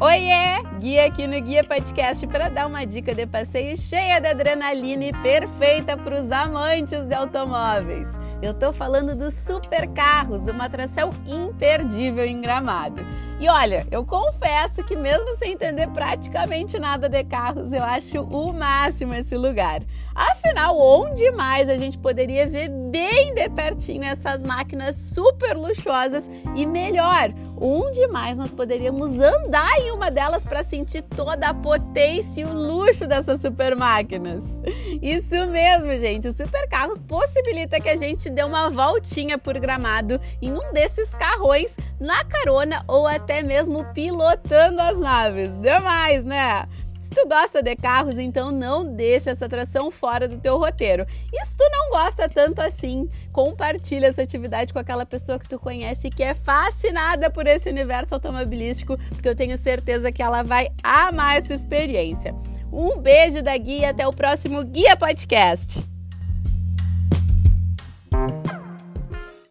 Oiê! Guia aqui no Guia Podcast para dar uma dica de passeio cheia de adrenalina e perfeita para os amantes de automóveis. Eu tô falando dos super carros, uma atração imperdível em Gramado. E olha, eu confesso que mesmo sem entender praticamente nada de carros, eu acho o máximo esse lugar. Afinal, onde mais a gente poderia ver bem de pertinho essas máquinas super luxuosas e melhor, onde mais nós poderíamos andar em uma delas para sentir toda a potência e o luxo dessas super máquinas? Isso mesmo, gente. O Super Carros possibilita que a gente dê uma voltinha por Gramado em um desses carrões na carona ou até mesmo pilotando as naves. Demais, né? Se tu gosta de carros, então não deixa essa atração fora do teu roteiro. E se tu não gosta tanto assim, compartilha essa atividade com aquela pessoa que tu conhece e que é fascinada por esse universo automobilístico, porque eu tenho certeza que ela vai amar essa experiência. Um beijo da Guia, até o próximo Guia Podcast.